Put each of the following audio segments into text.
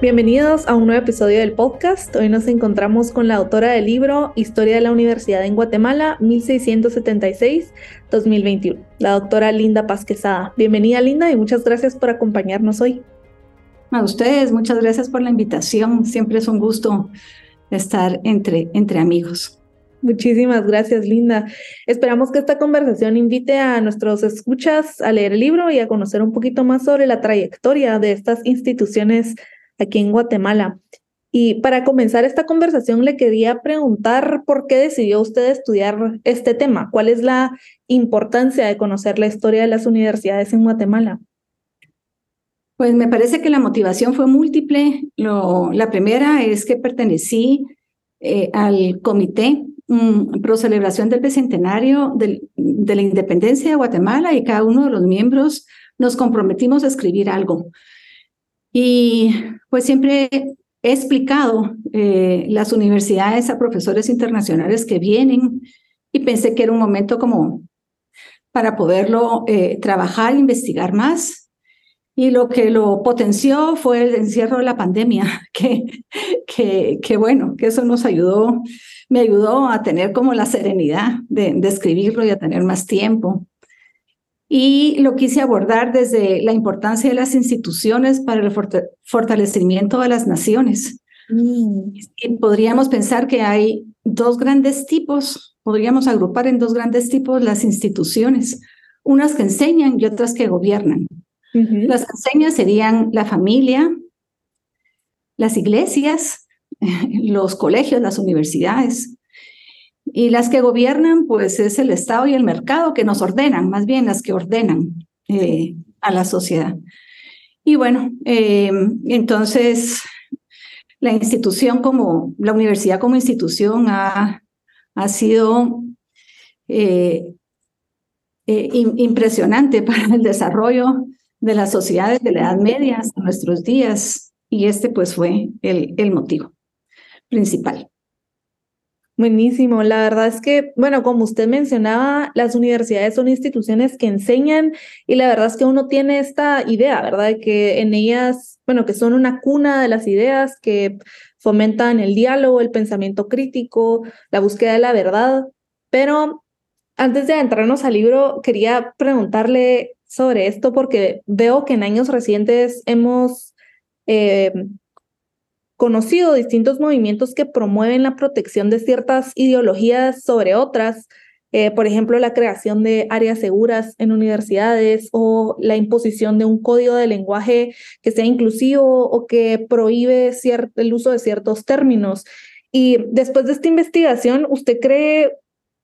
Bienvenidos a un nuevo episodio del podcast. Hoy nos encontramos con la autora del libro Historia de la Universidad en Guatemala 1676-2021, la doctora Linda Paz Quesada. Bienvenida Linda y muchas gracias por acompañarnos hoy. A ustedes, muchas gracias por la invitación. Siempre es un gusto estar entre, entre amigos. Muchísimas gracias, Linda. Esperamos que esta conversación invite a nuestros escuchas a leer el libro y a conocer un poquito más sobre la trayectoria de estas instituciones aquí en Guatemala. Y para comenzar esta conversación le quería preguntar por qué decidió usted estudiar este tema, cuál es la importancia de conocer la historia de las universidades en Guatemala. Pues me parece que la motivación fue múltiple. Lo, la primera es que pertenecí eh, al comité um, pro celebración del bicentenario de la independencia de Guatemala y cada uno de los miembros nos comprometimos a escribir algo. Y pues siempre he explicado eh, las universidades a profesores internacionales que vienen y pensé que era un momento como para poderlo eh, trabajar, investigar más. Y lo que lo potenció fue el encierro de la pandemia, que, que, bueno, que eso nos ayudó, me ayudó a tener como la serenidad de, de escribirlo y a tener más tiempo y lo quise abordar desde la importancia de las instituciones para el fortalecimiento de las naciones. Mm. Y podríamos pensar que hay dos grandes tipos, podríamos agrupar en dos grandes tipos las instituciones, unas que enseñan y otras que gobiernan. Las que enseñan serían la familia, las iglesias, los colegios, las universidades. Y las que gobiernan, pues es el Estado y el mercado que nos ordenan, más bien las que ordenan eh, a la sociedad. Y bueno, eh, entonces la institución como, la universidad como institución ha, ha sido eh, impresionante para el desarrollo de las sociedades de la Edad Media hasta nuestros días. Y este pues fue el, el motivo principal. Buenísimo. La verdad es que, bueno, como usted mencionaba, las universidades son instituciones que enseñan y la verdad es que uno tiene esta idea, ¿verdad? De que en ellas, bueno, que son una cuna de las ideas que fomentan el diálogo, el pensamiento crítico, la búsqueda de la verdad. Pero antes de entrarnos al libro, quería preguntarle sobre esto porque veo que en años recientes hemos eh, conocido distintos movimientos que promueven la protección de ciertas ideologías sobre otras, eh, por ejemplo, la creación de áreas seguras en universidades o la imposición de un código de lenguaje que sea inclusivo o que prohíbe el uso de ciertos términos. Y después de esta investigación, ¿usted cree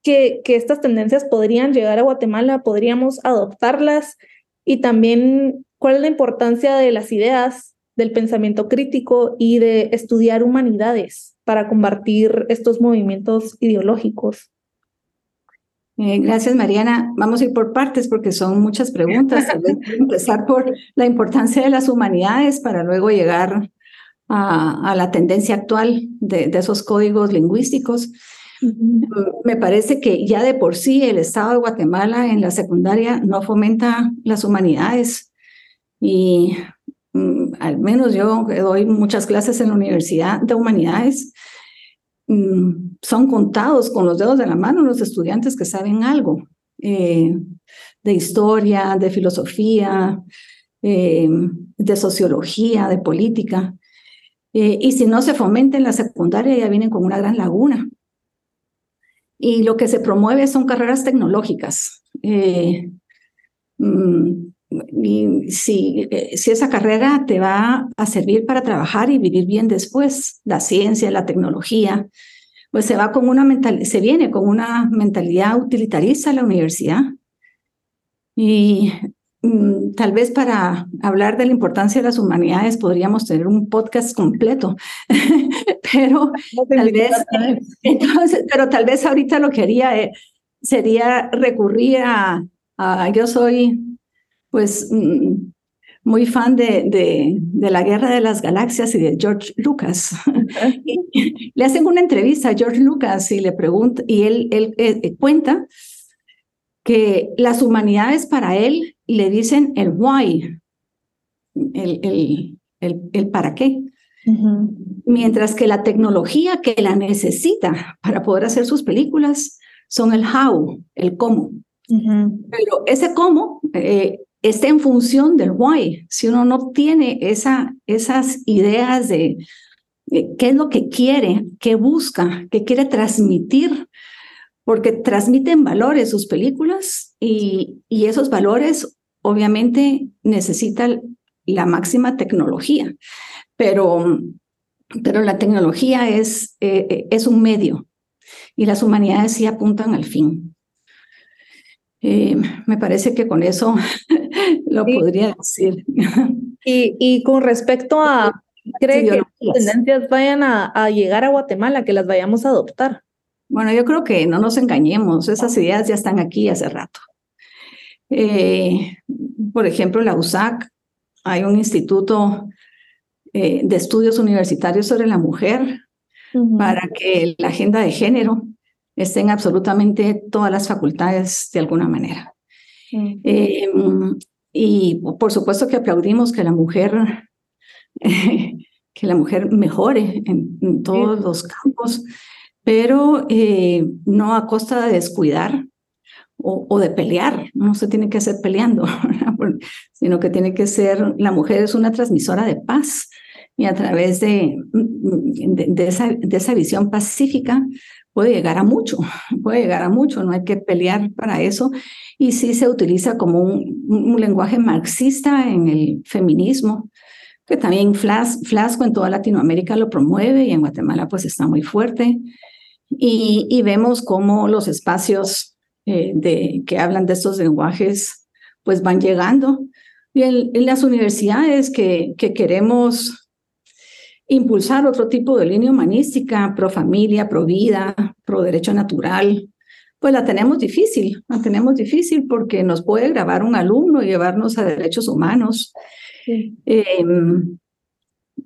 que, que estas tendencias podrían llegar a Guatemala? ¿Podríamos adoptarlas? Y también, ¿cuál es la importancia de las ideas del pensamiento crítico y de estudiar humanidades para combatir estos movimientos ideológicos. Eh, gracias, Mariana. Vamos a ir por partes porque son muchas preguntas. empezar por la importancia de las humanidades para luego llegar a, la tendencia actual de, esos códigos lingüísticos. Me parece que ya de por sí el Estado de Guatemala en la secundaria no fomenta las humanidades y al menos yo doy muchas clases en la Universidad de Humanidades, mm, son contados con los dedos de la mano los estudiantes que saben algo eh, de historia, de filosofía, eh, de sociología, de política. Eh, y si no se fomenta en la secundaria, ya vienen con una gran laguna. Y lo que se promueve son carreras tecnológicas. Mm, si, eh, si esa carrera te va a servir para trabajar y vivir bien después, la ciencia, la tecnología, pues se va con una mental, se viene con una mentalidad utilitarista a la universidad. Y mm, tal vez para hablar de la importancia de las humanidades podríamos tener un podcast completo, pero tal vez, entonces, pero tal vez ahorita lo que haría es sería recurrir a, yo soy pues mm, muy fan de, de, de, la Guerra de las Galaxias y de George Lucas. le hacen una entrevista a George Lucas y le pregunta, y él, él, eh, cuenta que las humanidades para él le dicen el why, el, el, el, el para qué. Mientras que la tecnología que la necesita para poder hacer sus películas son el how, el cómo. Pero ese cómo eh, está en función del why. Si uno no tiene esa, esas ideas de, qué es lo que quiere, qué busca, qué quiere transmitir, porque transmiten valores sus películas y, esos valores obviamente necesitan la máxima tecnología, pero, la tecnología es, eh, es un medio y las humanidades sí apuntan al fin. Eh, me parece que con eso lo podría decir. Y, y con respecto a, ¿cree que las tendencias vayan a, a, llegar a Guatemala, que las vayamos a adoptar? Bueno, yo creo que no nos engañemos, esas ideas ya están aquí hace rato. Eh, por ejemplo, la USAC, hay un instituto eh, de estudios universitarios sobre la mujer para que la agenda de género estén absolutamente todas las facultades de alguna manera. Eh, y por supuesto que aplaudimos que la mujer, que la mujer mejore en, todos los campos, pero eh, no a costa de descuidar o, o, de pelear. No se tiene que hacer peleando, sino que tiene que ser, la mujer es una transmisora de paz y a través de, de, de, esa, de esa visión pacífica puede llegar a mucho, puede llegar a mucho, no hay que pelear para eso. Y sí se utiliza como un, lenguaje marxista en el feminismo, que también Flas, Flasco en toda Latinoamérica lo promueve y en Guatemala pues está muy fuerte. Y, y vemos cómo los espacios eh, de, que hablan de estos lenguajes pues van llegando. Y en, en las universidades que, que queremos impulsar otro tipo de línea humanística, pro familia, pro vida, pro derecho natural, pues la tenemos difícil, la tenemos difícil porque nos puede grabar un alumno y llevarnos a derechos humanos. Sí. Eh,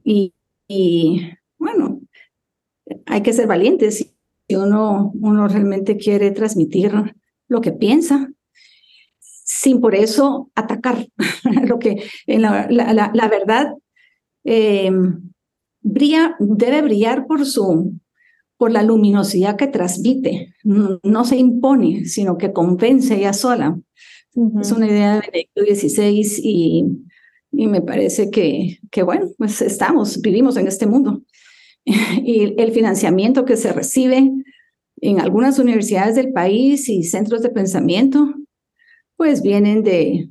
y, y, bueno, hay que ser valientes si uno, uno realmente quiere transmitir lo que piensa, sin por eso atacar lo que en la, la, la, la verdad. Eh, brilla, debe brillar por su por la luminosidad que transmite, no, no se impone, sino que convence ella sola. Uh -huh. Es una idea de Benedicto XVI y, y me parece que, que, bueno, pues estamos, vivimos en este mundo. Y el financiamiento que se recibe en algunas universidades del país y centros de pensamiento, pues vienen de,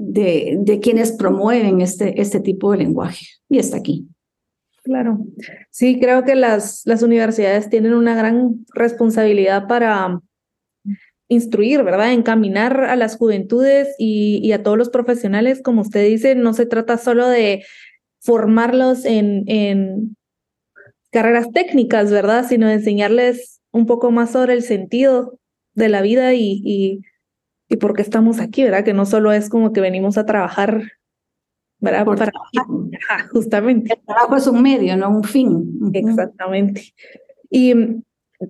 de, de quienes promueven este, este tipo de lenguaje. Y está aquí. Claro. Sí, creo que las, las universidades tienen una gran responsabilidad para instruir, ¿verdad? Encaminar a las juventudes y, y, a todos los profesionales, como usted dice, no se trata solo de formarlos en, en carreras técnicas, ¿verdad? Sino de enseñarles un poco más sobre el sentido de la vida y, y, y por qué estamos aquí, ¿verdad? Que no solo es como que venimos a trabajar ¿verdad? Por Para, justamente. El trabajo es un medio, no un fin. Exactamente. Y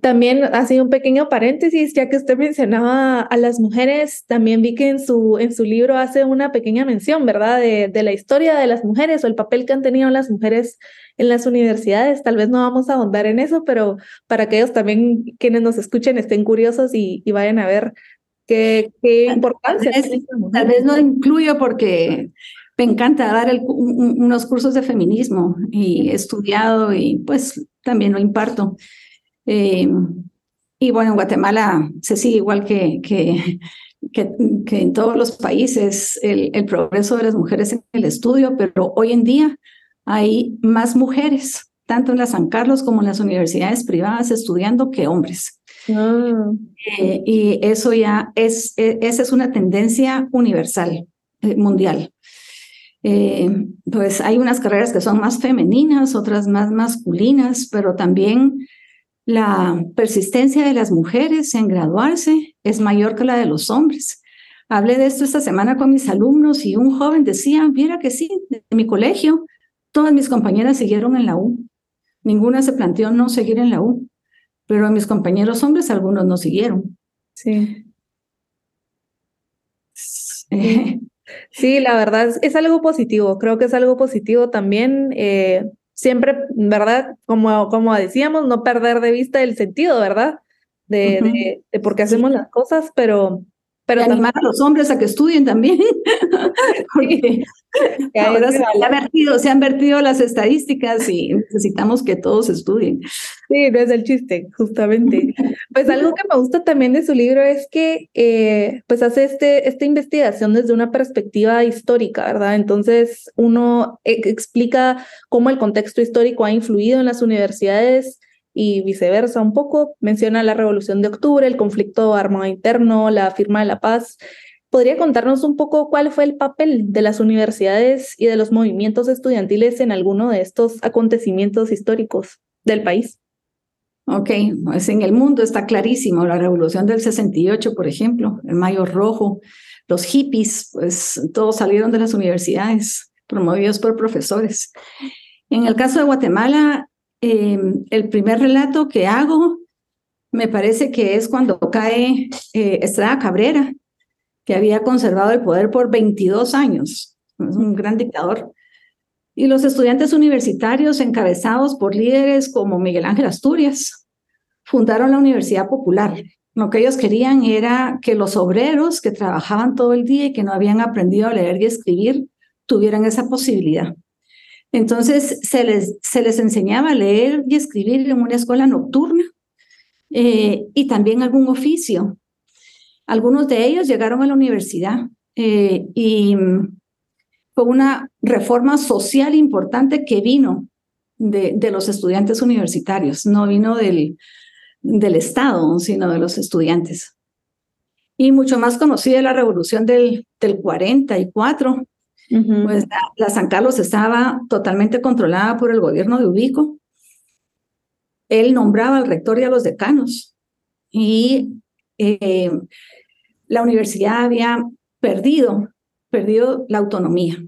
también hace un pequeño paréntesis, ya que usted mencionaba a las mujeres, también vi que en su, en su libro hace una pequeña mención, ¿verdad? De, de la historia de las mujeres o el papel que han tenido las mujeres en las universidades. Tal vez no vamos a ahondar en eso, pero para que ellos también, quienes nos escuchen, estén curiosos y, y vayan a ver qué, qué importancia. Tal vez, tal vez no incluyo porque me encanta dar el, un, unos cursos de feminismo y he estudiado y pues también lo imparto. Eh, y bueno, en Guatemala se sigue igual que, que, que, que en todos los países el, el, progreso de las mujeres en el estudio, pero hoy en día hay más mujeres, tanto en la San Carlos como en las universidades privadas, estudiando que hombres. Oh. Eh, y eso ya es, esa es una tendencia universal, eh, mundial. Eh, pues hay unas carreras que son más femeninas, otras más masculinas, pero también la persistencia de las mujeres en graduarse es mayor que la de los hombres. Hablé de esto esta semana con mis alumnos y un joven decía, mira que sí, de mi colegio, todas mis compañeras siguieron en la U. Ninguna se planteó no seguir en la U, pero a mis compañeros hombres algunos no siguieron. Sí. Sí, la verdad es, es, algo positivo, creo que es algo positivo también. Eh, siempre, ¿verdad? Como, como decíamos, no perder de vista el sentido, ¿verdad? De, de, de por qué hacemos las cosas, pero, pero animar a los hombres a que estudien también, porque ahora se, ha vertido, se, han vertido las estadísticas y necesitamos que todos estudien. Sí, no es el chiste, justamente. pues algo que me gusta también de su libro es que eh, pues hace este, esta investigación desde una perspectiva histórica, ¿verdad? Entonces uno e, explica cómo el contexto histórico ha influido en las universidades y viceversa un poco. Menciona la Revolución de Octubre, el conflicto armado interno, la firma de la paz. ¿Podría contarnos un poco cuál fue el papel de las universidades y de los movimientos estudiantiles en alguno de estos acontecimientos históricos del país? Ok, pues en el mundo está clarísimo, la revolución del 68, por ejemplo, el Mayo Rojo, los hippies, pues todos salieron de las universidades, promovidos por profesores. En el caso de Guatemala, Em, el primer relato que hago me parece que es cuando cae eh, Estrada Cabrera, que había conservado el poder por 22 años. Un gran dictador. Y los estudiantes universitarios, encabezados por líderes como Miguel Ángel Asturias, fundaron la Universidad Popular. Lo que ellos querían era que los obreros que trabajaban todo el día y que no habían aprendido a leer y escribir tuvieran esa posibilidad. Entonces se les, se les enseñaba a leer y escribir en una escuela nocturna eh, y también algún oficio. Algunos de ellos llegaron a la universidad eh, y fue una reforma social importante que vino de, de los estudiantes universitarios, no vino del, del Estado, sino de los estudiantes. Y mucho más conocida la revolución del, del 44, pues la, San Carlos estaba totalmente controlada por el gobierno de Ubico. Él nombraba al rector y a los decanos. Y eh, la universidad había perdido, perdido la autonomía.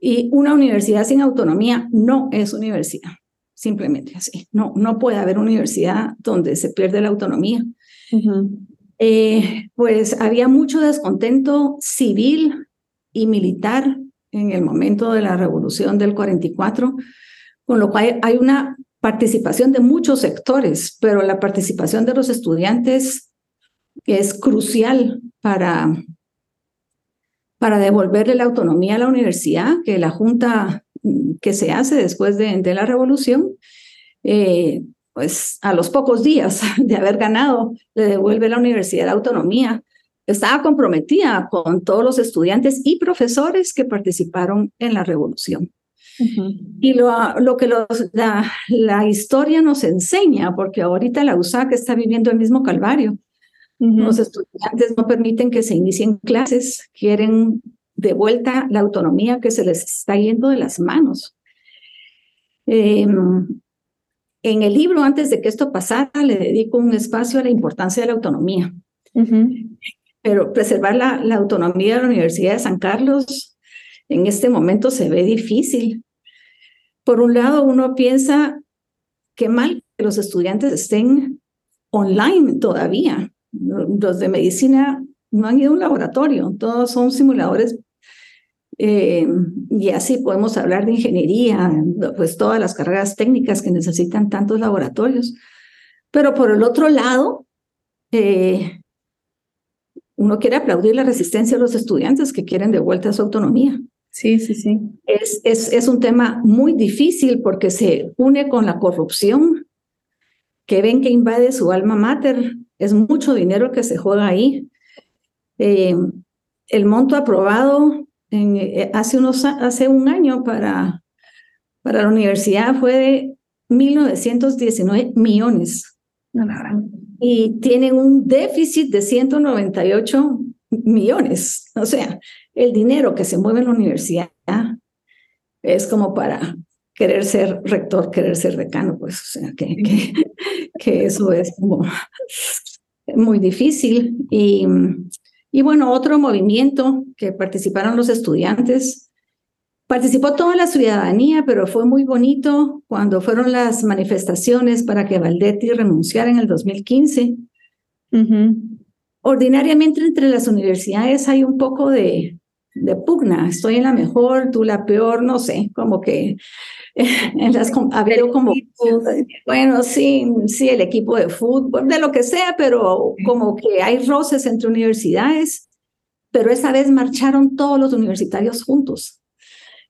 Y una universidad sin autonomía no es universidad, simplemente así. No, no puede haber universidad donde se pierde la autonomía. Eh, pues había mucho descontento civil y militar en el momento de la revolución del 44, con lo cual hay una participación de muchos sectores, pero la participación de los estudiantes es crucial para, para devolverle la autonomía a la universidad, que la junta que se hace después de, de la revolución, eh, pues a los pocos días de haber ganado, le devuelve la universidad la autonomía estaba comprometida con todos los estudiantes y profesores que participaron en la revolución. Y lo, lo que los, la, la, historia nos enseña, porque ahorita la USAC está viviendo el mismo calvario. Los estudiantes no permiten que se inicien clases, quieren de vuelta la autonomía que se les está yendo de las manos. Em, en el libro, antes de que esto pasara, le dedico un espacio a la importancia de la autonomía pero preservar la, autonomía de la Universidad de San Carlos en este momento se ve difícil. Por un lado, uno piensa qué mal que los estudiantes estén online todavía. Los de medicina no han ido a un laboratorio, todos son simuladores. Eh, y así podemos hablar de ingeniería, pues todas las carreras técnicas que necesitan tantos laboratorios. Pero por el otro lado, eh, uno quiere aplaudir la resistencia de los estudiantes que quieren de vuelta su autonomía. Sí, sí, sí. Es, es, es un tema muy difícil porque se une con la corrupción que ven que invade su alma mater. Es mucho dinero que se juega ahí. Eh, el monto aprobado en, eh, hace, unos, hace un año para, para la universidad fue de 1.919 millones y tienen un déficit de 198 millones. O sea, el dinero que se mueve en la universidad es como para querer ser rector, querer ser decano, pues, o sea, ¿qué, que eso es muy difícil. Y, y bueno, otro movimiento que participaron los estudiantes, participó toda la ciudadanía, pero fue muy bonito cuando fueron las manifestaciones para que Valdetti renunciara en el 2015. Ordinariamente entre las universidades hay un poco de, de pugna, estoy en la mejor, tú la peor, no sé, como que en las ha habido como bueno sí sí el equipo de fútbol de lo que sea pero como que hay roces entre universidades pero esa vez marcharon todos los universitarios juntos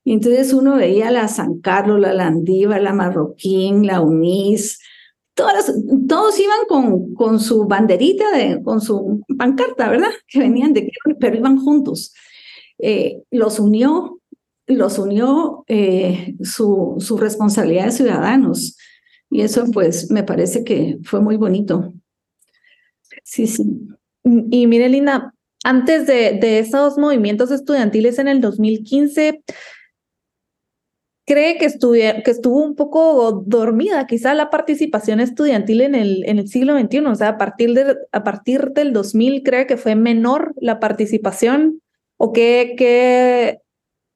y entonces uno veía la San Carlos la Landiva la Marroquín la UNIS todas todos iban con, con su banderita de, con su pancarta verdad que venían de pero iban juntos eh, los unió los unió eh, su, su responsabilidad de ciudadanos. Y eso pues me parece que fue muy bonito. Sí, sí. Y mire, Linda, antes de, de esos movimientos estudiantiles en el 2015, ¿cree que, que estuvo un poco dormida quizá la participación estudiantil en el, en el siglo XXI? O sea, a partir, de, a partir del 2000, ¿cree que fue menor la participación? ¿O qué, qué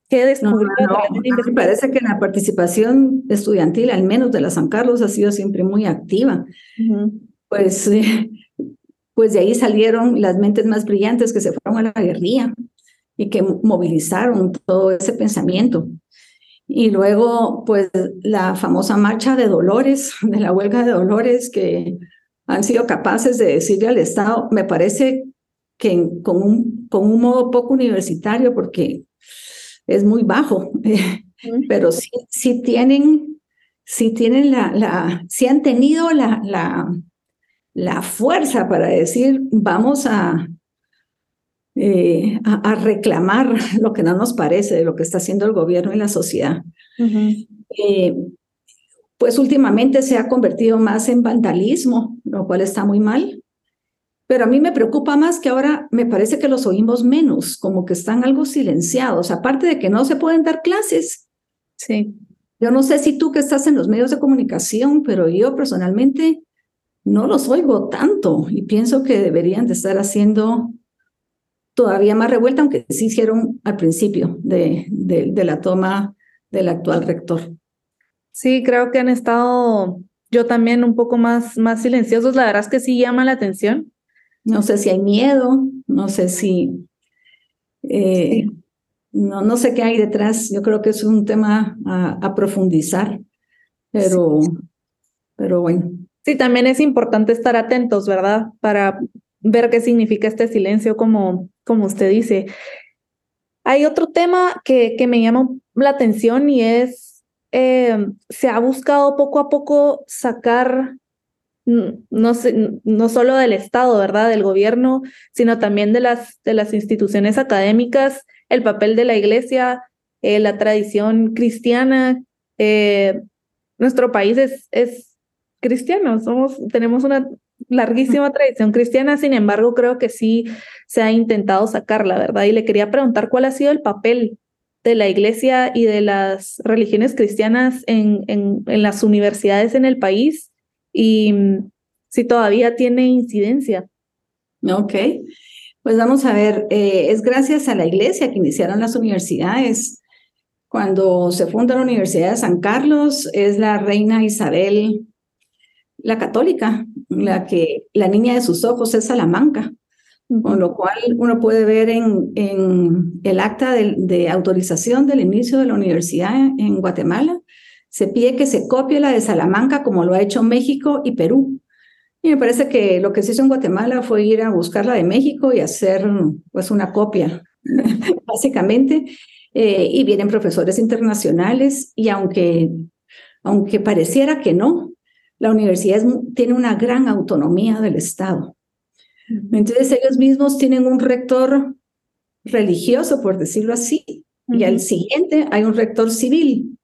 ¿Qué No, me parece que la participación estudiantil, al menos de la San Carlos, ha sido siempre muy activa. Pues, pues de ahí salieron las mentes más brillantes que se fueron a la guerrilla y que movilizaron todo ese pensamiento. Y luego, pues la famosa marcha de Dolores, de la huelga de Dolores, que han sido capaces de decirle al Estado, me parece que con un, con un modo poco universitario, porque es muy bajo, pero sí, sí tienen, sí tienen la, la, sí han tenido la, la, la fuerza para decir, vamos a, eh, a, reclamar lo que no nos parece de lo que está haciendo el gobierno y la sociedad. Eh, pues últimamente se ha convertido más en vandalismo, lo cual está muy mal. Pero a mí me preocupa más que ahora me parece que los oímos menos, como que están algo silenciados, aparte de que no se pueden dar clases. Sí. Yo no sé si tú que estás en los medios de comunicación, pero yo personalmente no los oigo tanto y pienso que deberían de estar haciendo todavía más revuelta, aunque sí hicieron al principio de, de, de la toma del actual rector. Sí, creo que han estado yo también un poco más, más silenciosos. La verdad es que sí llama la atención no sé si hay miedo, no sé si... Eh, no, no sé qué hay detrás. Yo creo que es un tema a, profundizar, pero, pero bueno. Sí, también es importante estar atentos, ¿verdad? Para ver qué significa este silencio, como, como usted dice. Hay otro tema que, que me llama la atención y es, eh, se ha buscado poco a poco sacar no, no solo del Estado, ¿verdad? Del gobierno, sino también de las, de las instituciones académicas, el papel de la iglesia, eh, la tradición cristiana. Eh, nuestro país es, es cristiano, somos, tenemos una larguísima tradición cristiana, sin embargo, creo que sí se ha intentado sacarla, ¿verdad? Y le quería preguntar cuál ha sido el papel de la iglesia y de las religiones cristianas en, en, en las universidades en el país y mm, si todavía tiene incidencia. Ok, pues vamos a ver, eh, es gracias a la iglesia que iniciaron las universidades. Cuando se funda la Universidad de San Carlos, es la reina Isabel, la católica, la que la niña de sus ojos es Salamanca, con lo cual uno puede ver en, en el acta de, de autorización del inicio de la universidad en Guatemala, se pide que se copie la de Salamanca como lo ha hecho México y Perú. Y me parece que lo que se hizo en Guatemala fue ir a buscar la de México y hacer pues una copia, básicamente. Eh, y vienen profesores internacionales y aunque, aunque pareciera que no, la universidad tiene una gran autonomía del Estado. Entonces ellos mismos tienen un rector religioso, por decirlo así, y al siguiente hay un rector civil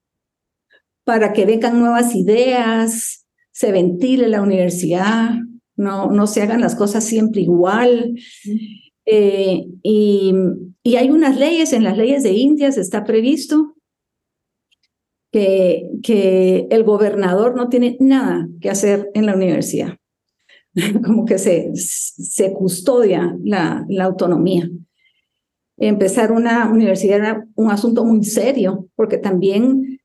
para que vengan nuevas ideas, se ventile la universidad, no, no se hagan las cosas siempre igual. Eh, y, y, hay unas leyes, en las leyes de Indias está previsto que, que el gobernador no tiene nada que hacer en la universidad. Como que se, se custodia la, la autonomía. Empezar una universidad era un asunto muy serio, porque también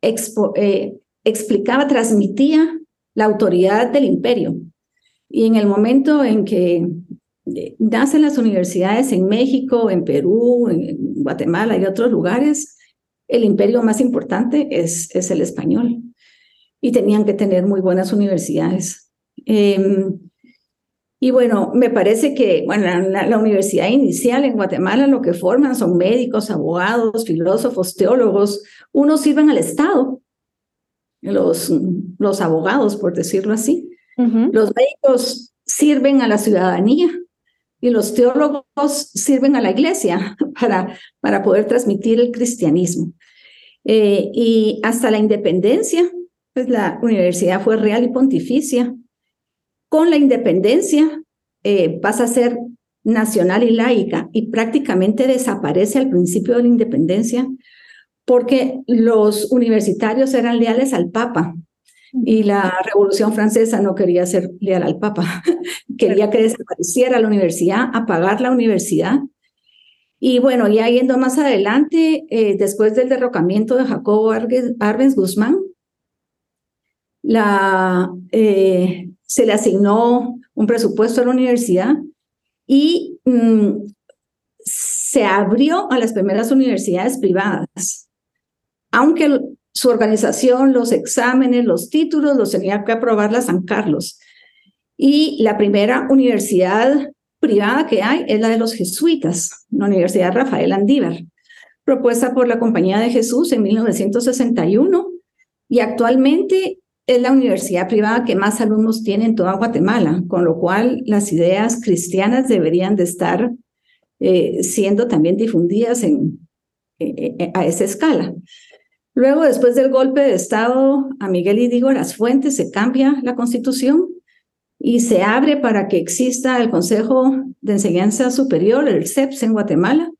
expo, eh, explicaba, transmitía la autoridad del imperio. Y en el momento en que eh, nacen las universidades en México, en Perú, en Guatemala y otros lugares, el imperio más importante es, es el español. Y tenían que tener muy buenas universidades. Eh, y bueno, me parece que bueno, la, la, universidad inicial en Guatemala lo que forman son médicos, abogados, filósofos, teólogos. Unos sirven al Estado, los, los abogados, por decirlo así. Uh -huh. Los médicos sirven a la ciudadanía y los teólogos sirven a la iglesia para, para poder transmitir el cristianismo. Eh, y hasta la independencia, pues la universidad fue real y pontificia. Con la independencia eh, pasa a ser nacional y laica y prácticamente desaparece al principio de la independencia porque los universitarios eran leales al Papa y la Revolución Francesa no quería ser leal al Papa, quería que desapareciera la universidad, apagar la universidad. Y bueno, ya yendo más adelante, eh, después del derrocamiento de Jacobo Arbenz Guzmán, la, eh, se le asignó un presupuesto a la universidad y mm, se abrió a las primeras universidades privadas, aunque su organización, los exámenes, los títulos los tenía que aprobar la San Carlos. Y la primera universidad privada que hay es la de los jesuitas, la Universidad Rafael Andívar, propuesta por la Compañía de Jesús en 1961 y actualmente es la universidad privada que más alumnos tiene en toda Guatemala, con lo cual las ideas cristianas deberían de estar eh, siendo también difundidas en, eh, eh, a esa escala. Luego, después del golpe de Estado a Miguel y Diego Las Fuentes, se cambia la constitución y se abre para que exista el Consejo de Enseñanza Superior, el CEPS en Guatemala,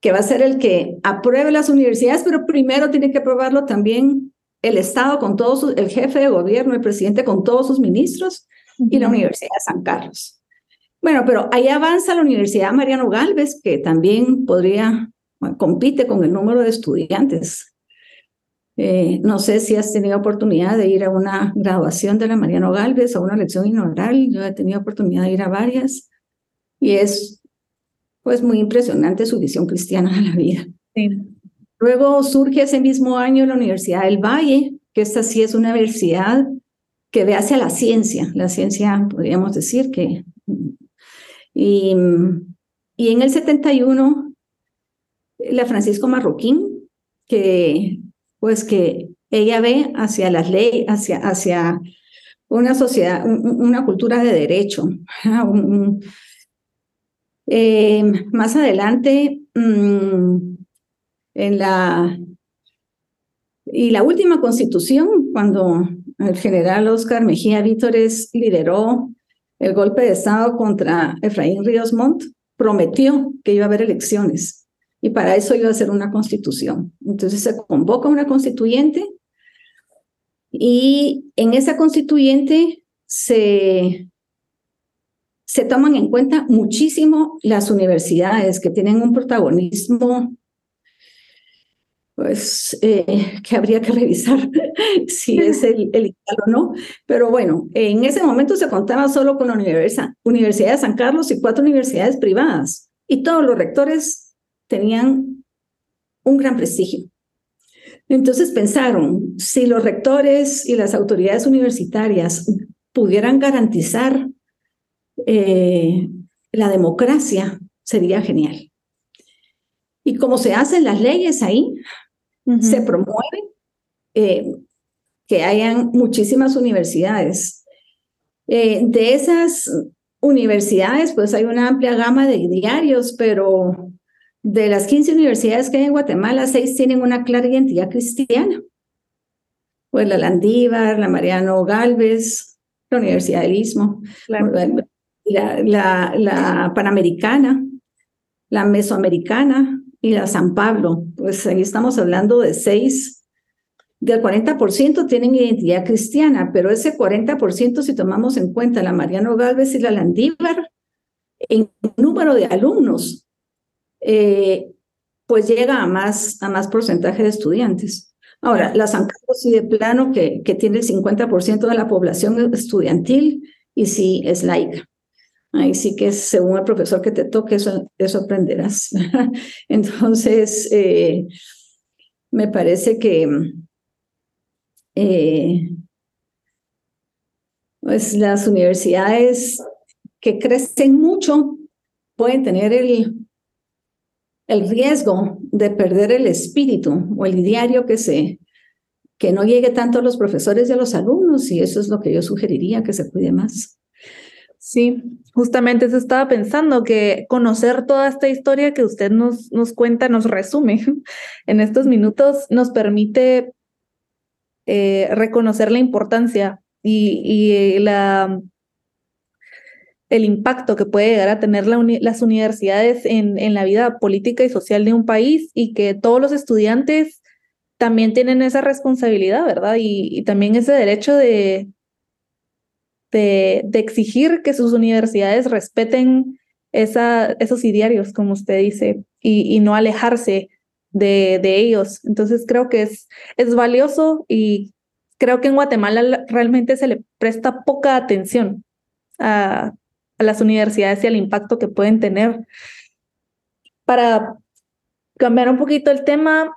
que va a ser el que apruebe las universidades, pero primero tiene que aprobarlo también el Estado con todos, sus, el jefe de gobierno, el presidente con todos sus ministros y la Universidad de San Carlos. Bueno, pero ahí avanza la Universidad Mariano Galvez, que también podría, bueno, compite con el número de estudiantes eh, no sé si has tenido oportunidad de ir a una graduación de la Mariano Galvez o una lección inaugural. Yo he tenido oportunidad de ir a varias y es pues muy impresionante su visión cristiana de la vida. Sí. Luego surge ese mismo año la Universidad del Valle, que esta sí es una universidad que ve hacia la ciencia, la ciencia podríamos decir que... Y, y en el 71, la Francisco Marroquín, que pues que ella ve hacia las leyes, hacia, hacia una sociedad, una cultura de derecho. Eh, más adelante, mmm, en la y la última constitución, cuando el general Oscar Mejía Vítores lideró el golpe de Estado contra Efraín Ríos Montt, prometió que iba a haber elecciones y para eso iba a ser una constitución. Entonces se convoca una constituyente y en esa constituyente se, se toman en cuenta muchísimo las universidades que tienen un protagonismo pues eh, que habría que revisar si es el, el o no. Pero bueno, en ese momento se contaba solo con la Universidad, Universidad de San Carlos y cuatro universidades privadas. Y todos los rectores tenían un gran prestigio. Entonces pensaron, si los rectores y las autoridades universitarias pudieran garantizar eh, la democracia, sería genial. Y como se hacen las leyes ahí, uh -huh. se promueve eh, que hayan muchísimas universidades. Eh, de esas universidades, pues hay una amplia gama de diarios, pero de las 15 universidades que hay en Guatemala, seis tienen una clara identidad cristiana. Pues la Landívar, la Mariano Galvez, la Universidad del Istmo, claro. la, la, la, Panamericana, la Mesoamericana y la San Pablo. Pues ahí estamos hablando de seis del 40% tienen identidad cristiana, pero ese 40%, si tomamos en cuenta la Mariano Galvez y la Landívar, en número de alumnos, eh, pues llega a más, a más porcentaje de estudiantes. Ahora, la San Carlos sí de plano que, que tiene el 50% de la población estudiantil y sí es laica. Ahí sí que según el profesor que te toque, eso, eso aprenderás. Entonces, eh, me parece que eh, pues las universidades que crecen mucho pueden tener el, el riesgo de perder el espíritu o el diario que se que no llegue tanto a los profesores y a los alumnos y eso es lo que yo sugeriría que se cuide más. Sí, justamente eso estaba pensando, que conocer toda esta historia que usted nos, nos cuenta, nos resume en estos minutos, nos permite eh, reconocer la importancia y, y, la, el impacto que puede llegar a tener las universidades en, en la vida política y social de un país y que todos los estudiantes también tienen esa responsabilidad, ¿verdad? Y, también ese derecho de, de, de exigir que sus universidades respeten esa, esos idearios, como usted dice, y, y no alejarse de, de, ellos. Entonces creo que es, es valioso y creo que en Guatemala realmente se le presta poca atención a, a las universidades y al impacto que pueden tener. Para cambiar un poquito el tema,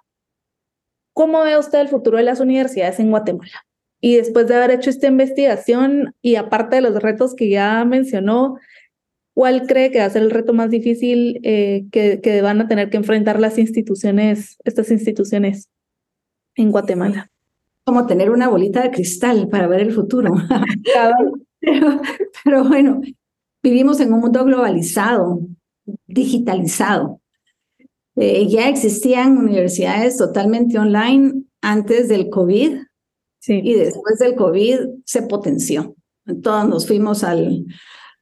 ¿cómo ve usted el futuro de las universidades en Guatemala? Y después de haber hecho esta investigación y aparte de los retos que ya mencionó, ¿cuál cree que va a ser el reto más difícil eh, que, que van a tener que enfrentar las instituciones, estas instituciones en Guatemala? Como tener una bolita de cristal para ver el futuro. pero, pero bueno, vivimos en un mundo globalizado, digitalizado. Eh, ya existían universidades totalmente online antes del COVID y después del COVID se potenció. Todos nos fuimos al,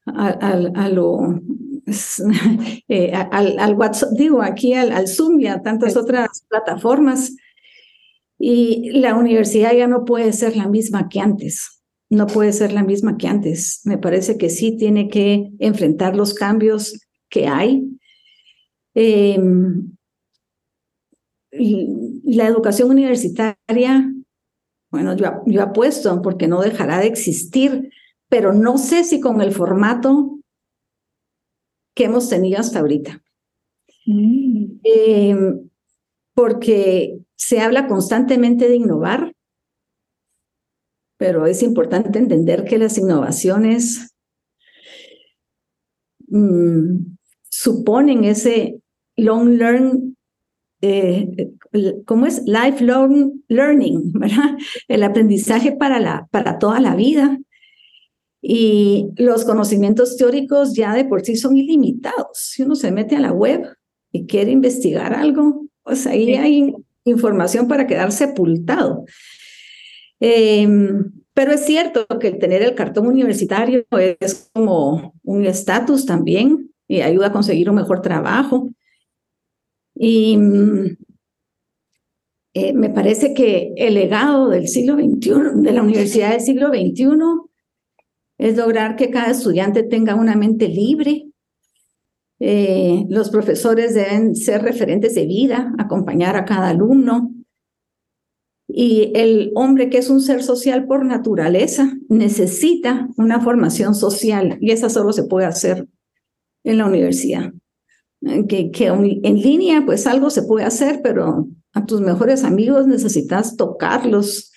al, a lo, eh, al, al, WhatsApp, digo, aquí al, al Zoom y a tantas otras plataformas. Y la universidad ya no puede ser la misma que antes. No puede ser la misma que antes. Me parece que sí tiene que enfrentar los cambios que hay. Eh, la educación universitaria bueno, yo, yo apuesto porque no dejará de existir, pero no sé si con el formato que hemos tenido hasta ahorita. Mm. Eh, porque se habla constantemente de innovar, pero es importante entender que las innovaciones mm, suponen ese long learn eh, ¿cómo es? Lifelong learning, ¿verdad? El aprendizaje para, la, para toda la vida. Y los conocimientos teóricos ya de por sí son ilimitados. Si uno se mete a la web y quiere investigar algo, pues ahí hay información para quedar sepultado. Em, pero es cierto que tener el cartón universitario es como un estatus también y ayuda a conseguir un mejor trabajo. Y mm, eh, me parece que el legado del siglo XXI, de la universidad del siglo XXI, es lograr que cada estudiante tenga una mente libre. Eh, los profesores deben ser referentes de vida, acompañar a cada alumno. Y el hombre que es un ser social por naturaleza necesita una formación social y esa solo se puede hacer en la universidad que, que en línea pues algo se puede hacer, pero a tus mejores amigos necesitas tocarlos,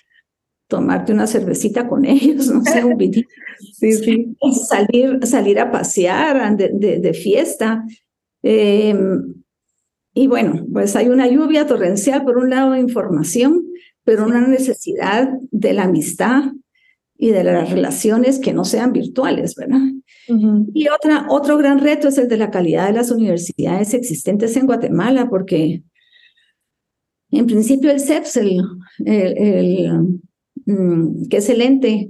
tomarte una cervecita con ellos, no sé, un sí, sí. salir, salir a pasear de, de, de fiesta. Eh, y bueno, pues hay una lluvia torrencial por un lado de información, pero una necesidad de la amistad y de las relaciones que no sean virtuales, ¿verdad? Y otra, otro gran reto es el de la calidad de las universidades existentes en Guatemala, porque en principio el CEPS, el, el, mm, que es el ente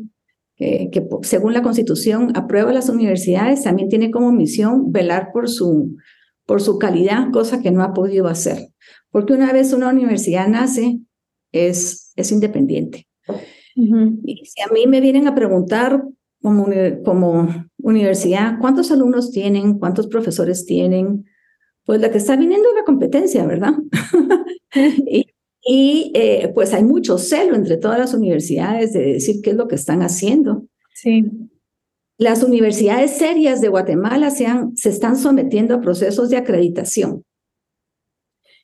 que, que, según la Constitución aprueba las universidades, también tiene como misión velar por su, por su calidad, cosa que no ha podido hacer. Porque una vez una universidad nace, es, es independiente. Y si a mí me vienen a preguntar como, como universidad, ¿cuántos alumnos tienen? ¿Cuántos profesores tienen? Pues la que está viniendo es la competencia, ¿verdad? y, y eh, pues hay mucho celo entre todas las universidades de decir qué es lo que están haciendo. Sí. Las universidades serias de Guatemala se, se están sometiendo a procesos de acreditación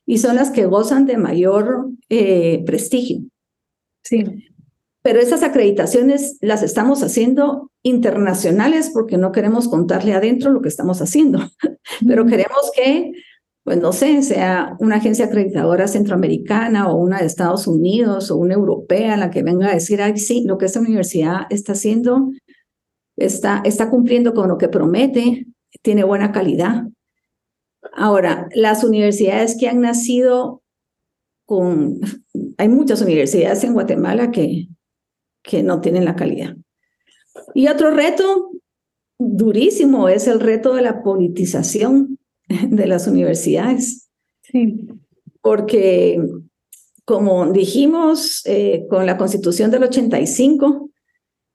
y son las que gozan de mayor eh, prestigio. Sí. Pero esas acreditaciones las estamos haciendo internacionales porque no queremos contarle adentro lo que estamos haciendo, pero queremos que pues no sé, sea una agencia acreditadora centroamericana o una de Estados Unidos o una europea la que venga a decir, ay, sí, lo que esta universidad está haciendo está, está cumpliendo con lo que promete, tiene buena calidad. Ahora, las universidades que han nacido con, hay muchas universidades en Guatemala que, que no tienen la calidad. Y otro reto durísimo es el reto de la politización de las universidades. Sí. Porque, como dijimos, eh, con la constitución del 85,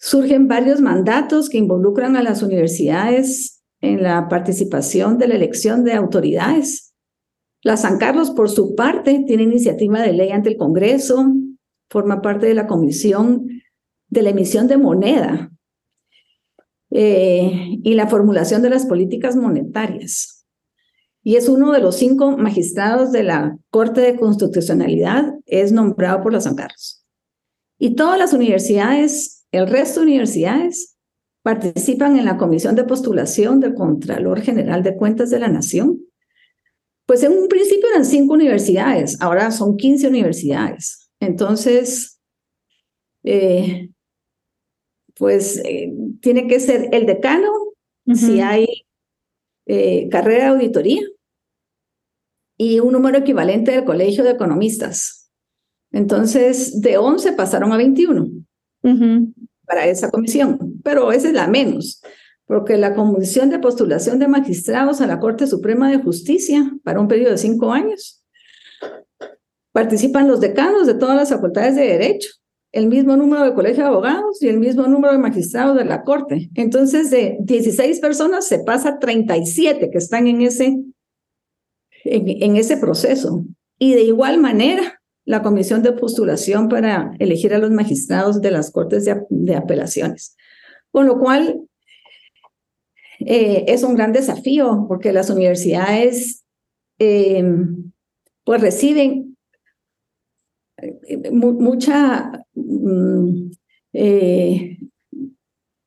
surgen varios mandatos que involucran a las universidades en la participación de la elección de autoridades. La San Carlos, por su parte, tiene iniciativa de ley ante el Congreso, forma parte de la comisión de la emisión de moneda eh, y la formulación de las políticas monetarias y es uno de los cinco magistrados de la Corte de Constitucionalidad, es nombrado por los San Carlos. Y todas las universidades, el resto de universidades, participan en la comisión de postulación del Contralor General de Cuentas de la Nación. Pues en un principio eran cinco universidades, ahora son 15 universidades. Entonces, eh, pues eh, tiene que ser el decano, si hay eh, carrera de auditoría, y un número equivalente del Colegio de Economistas. Entonces, de 11 pasaron a 21 para esa comisión, pero esa es la menos, porque la Comisión de Postulación de Magistrados a la Corte Suprema de Justicia para un periodo de cinco años participan los decanos de todas las facultades de Derecho, el mismo número de colegio de abogados y el mismo número de magistrados de la Corte. Entonces, de 16 personas se pasa a 37 que están en ese en, ese proceso. Y de igual manera, la comisión de postulación para elegir a los magistrados de las cortes de, apelaciones. Con lo cual, eh, es un gran desafío porque las universidades em, pues reciben eh, mucha mm, eh,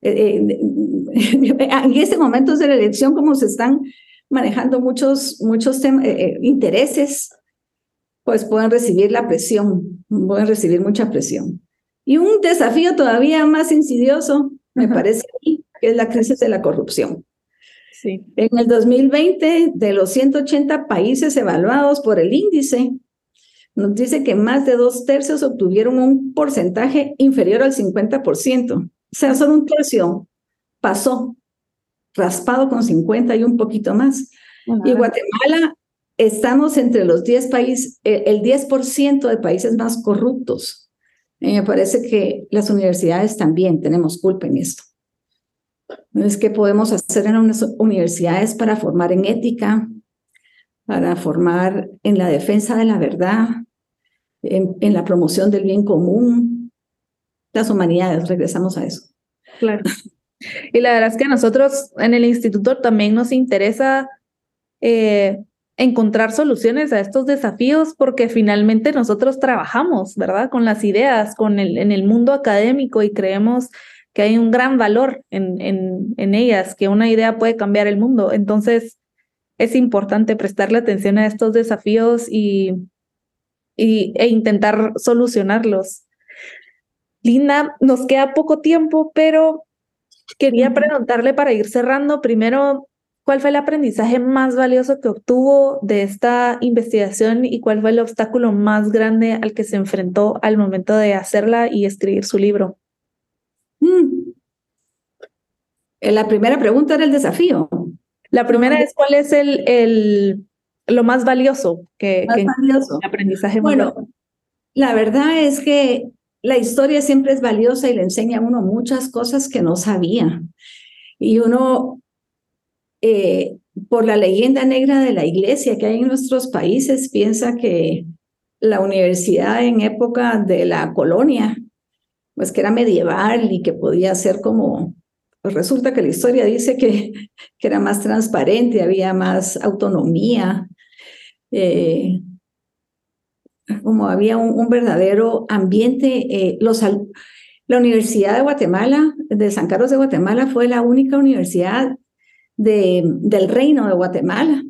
en este momento de la elección como se están manejando muchos, muchos eh, eh, intereses, pues pueden recibir la presión, pueden recibir mucha presión. Y un desafío todavía más insidioso, me parece que es la crisis de la corrupción. Sí. En el 2020, de los 180 países evaluados por el índice, nos dice que más de dos tercios obtuvieron un porcentaje inferior al 50%. O sea, solo un tercio pasó raspado con 50 y un poquito más. Y Guatemala estamos entre los 10 países, eh, el 10% de países más corruptos. Y me parece que las universidades también tenemos culpa en esto. Que podemos hacer en unas universidades para formar en ética, para formar en la defensa de la verdad, en, en la promoción del bien común, las humanidades, regresamos a eso. Claro. Y la verdad es que a nosotros en el instituto también nos interesa eh, encontrar soluciones a estos desafíos porque finalmente nosotros trabajamos, ¿verdad? Con las ideas, con el, en el mundo académico y creemos que hay un gran valor en, en, en ellas, que una idea puede cambiar el mundo. Entonces, es importante prestarle atención a estos desafíos y, y, e intentar solucionarlos. Linda, nos queda poco tiempo, pero Quería preguntarle para ir cerrando, primero, ¿cuál fue el aprendizaje más valioso que obtuvo de esta investigación y cuál fue el obstáculo más grande al que se enfrentó al momento de hacerla y escribir su libro? Mm. Eh, la primera pregunta era el desafío. La primera es cuál es el, el lo más valioso que, más valioso. aprendizaje bueno La verdad es que la historia siempre es valiosa y le enseña a uno muchas cosas que no sabía. Y uno, eh, por la leyenda negra de la iglesia que hay en nuestros países, piensa que la universidad en época de la colonia, pues que era medieval y que podía ser como, pues resulta que la historia dice que, que era más transparente, había más autonomía, eh, como había un, verdadero ambiente. Eh, los, la Universidad de Guatemala, de San Carlos de Guatemala, fue la única universidad de, del Reino de Guatemala.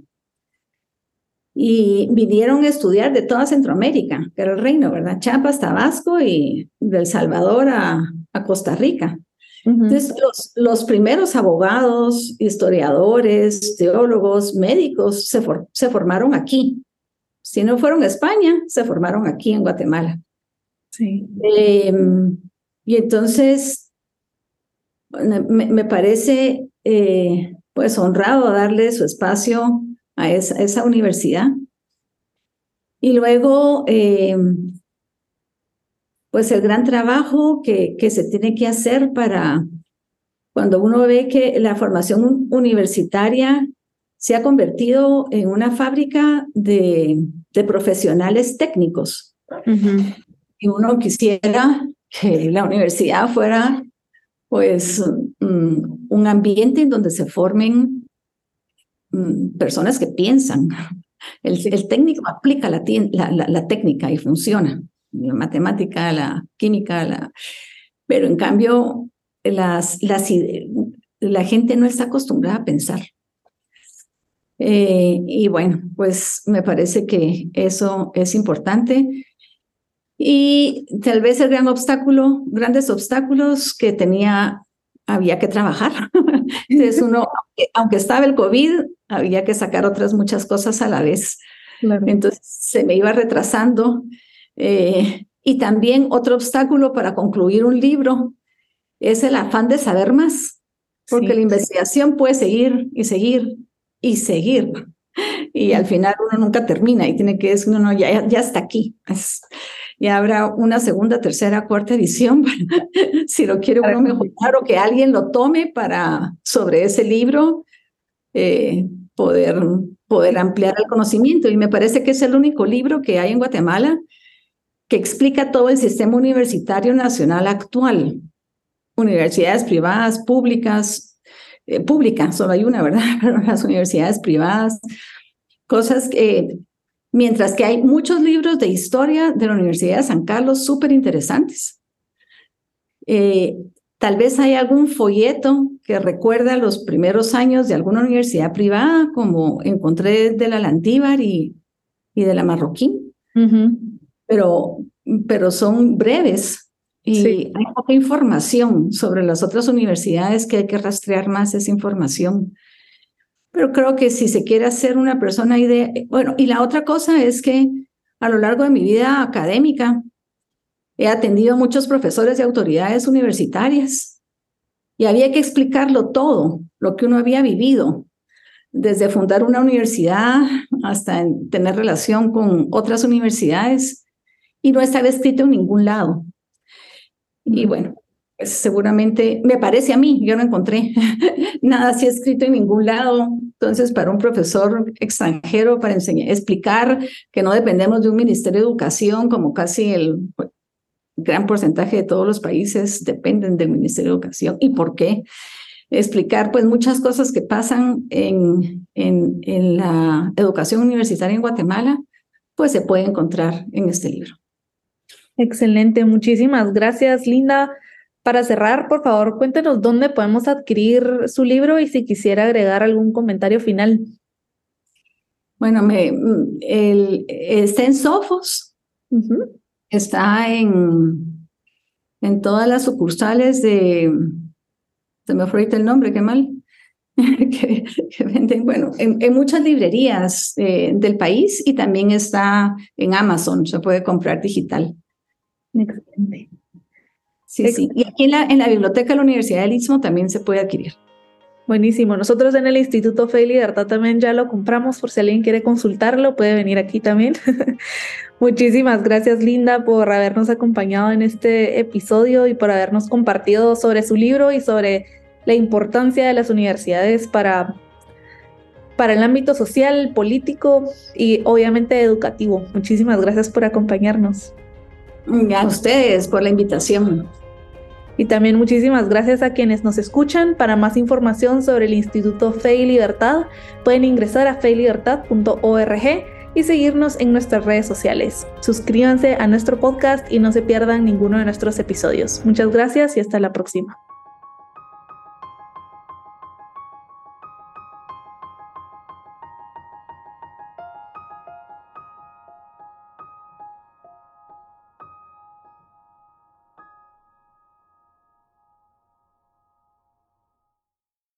Y vinieron a estudiar de toda Centroamérica, que era el reino, ¿verdad? Chiapas, Tabasco y del Salvador a, a Costa Rica. Entonces, los, los, primeros abogados, historiadores, teólogos, médicos se, se formaron aquí. Si no fueron a España, se formaron aquí en Guatemala. Sí. Em, y entonces, me, parece eh, pues honrado darle su espacio a esa, esa universidad. Y luego, em, pues el gran trabajo que, que se tiene que hacer para cuando uno ve que la formación universitaria se ha convertido en una fábrica de, de profesionales técnicos. Y uno quisiera que la universidad fuera pues mm, un ambiente en donde se formen personas que piensan. El, el técnico aplica la, la, la, técnica y funciona. La matemática, la química, la... pero en cambio las, las, la gente no está acostumbrada a pensar. Eh, y bueno, pues me parece que eso es importante. Y tal vez el gran obstáculo, grandes obstáculos que tenía, había que trabajar. Entonces uno, aunque, estaba el COVID, había que sacar otras muchas cosas a la vez. Entonces se me iba retrasando. Eh, y también otro obstáculo para concluir un libro es el afán de saber más, porque la investigación puede seguir y seguir y seguir. Y al final uno nunca termina y tiene que decir, no, no, ya, ya está aquí. Ya habrá una segunda, tercera, cuarta edición si lo quiere uno mejorar o que alguien lo tome para sobre ese libro eh, poder, poder ampliar el conocimiento. Y me parece que es el único libro que hay en Guatemala que explica todo el sistema universitario nacional actual. Universidades privadas, públicas, eh, pública, solo hay una, ¿verdad? Pero las universidades privadas, cosas que, mientras que hay muchos libros de historia de la Universidad de San Carlos súper interesantes. Eh, tal vez hay algún folleto que recuerda los primeros años de alguna universidad privada, como encontré de la Lantívar y, y de la Marroquín, pero, pero son breves y hay poca información sobre las otras universidades que hay que rastrear más esa información. Pero creo que si se quiere hacer una persona idea, bueno, y la otra cosa es que a lo largo de mi vida académica he atendido a muchos profesores y autoridades universitarias y había que explicarlo todo, lo que uno había vivido, desde fundar una universidad hasta tener relación con otras universidades y no estaba escrito en ningún lado. Y bueno, pues seguramente me parece a mí, yo no encontré nada así escrito en ningún lado. Entonces, para un profesor extranjero, para enseñar, explicar que no dependemos de un ministerio de educación, como casi el gran porcentaje de todos los países dependen del ministerio de educación. ¿Y por qué? Explicar pues muchas cosas que pasan en, en la educación universitaria en Guatemala, pues se puede encontrar en este libro. Excelente, muchísimas gracias, Linda. Para cerrar, por favor, cuéntenos dónde podemos adquirir su libro y si quisiera agregar algún comentario final. Bueno, me, el, está en Sofos, está en, en todas las sucursales de, se me fue el nombre, qué mal, que, venden, bueno, en, muchas librerías eh, del país y también está en Amazon, se puede comprar digital. Excelente. Sí, sí. Y aquí en la, en la biblioteca de la Universidad del Istmo también se puede adquirir. Buenísimo. Nosotros en el Instituto Fe y Libertad también ya lo compramos por si alguien quiere consultarlo, puede venir aquí también. Muchísimas gracias Linda por habernos acompañado en este episodio y por habernos compartido sobre su libro y sobre la importancia de las universidades para, para el ámbito social, político y obviamente educativo. Muchísimas gracias por acompañarnos. A ustedes por la invitación. Y también muchísimas gracias a quienes nos escuchan. Para más información sobre el Instituto Fe y Libertad, pueden ingresar a feylibertad.org y seguirnos en nuestras redes sociales. Suscríbanse a nuestro podcast y no se pierdan ninguno de nuestros episodios. Muchas gracias y hasta la próxima.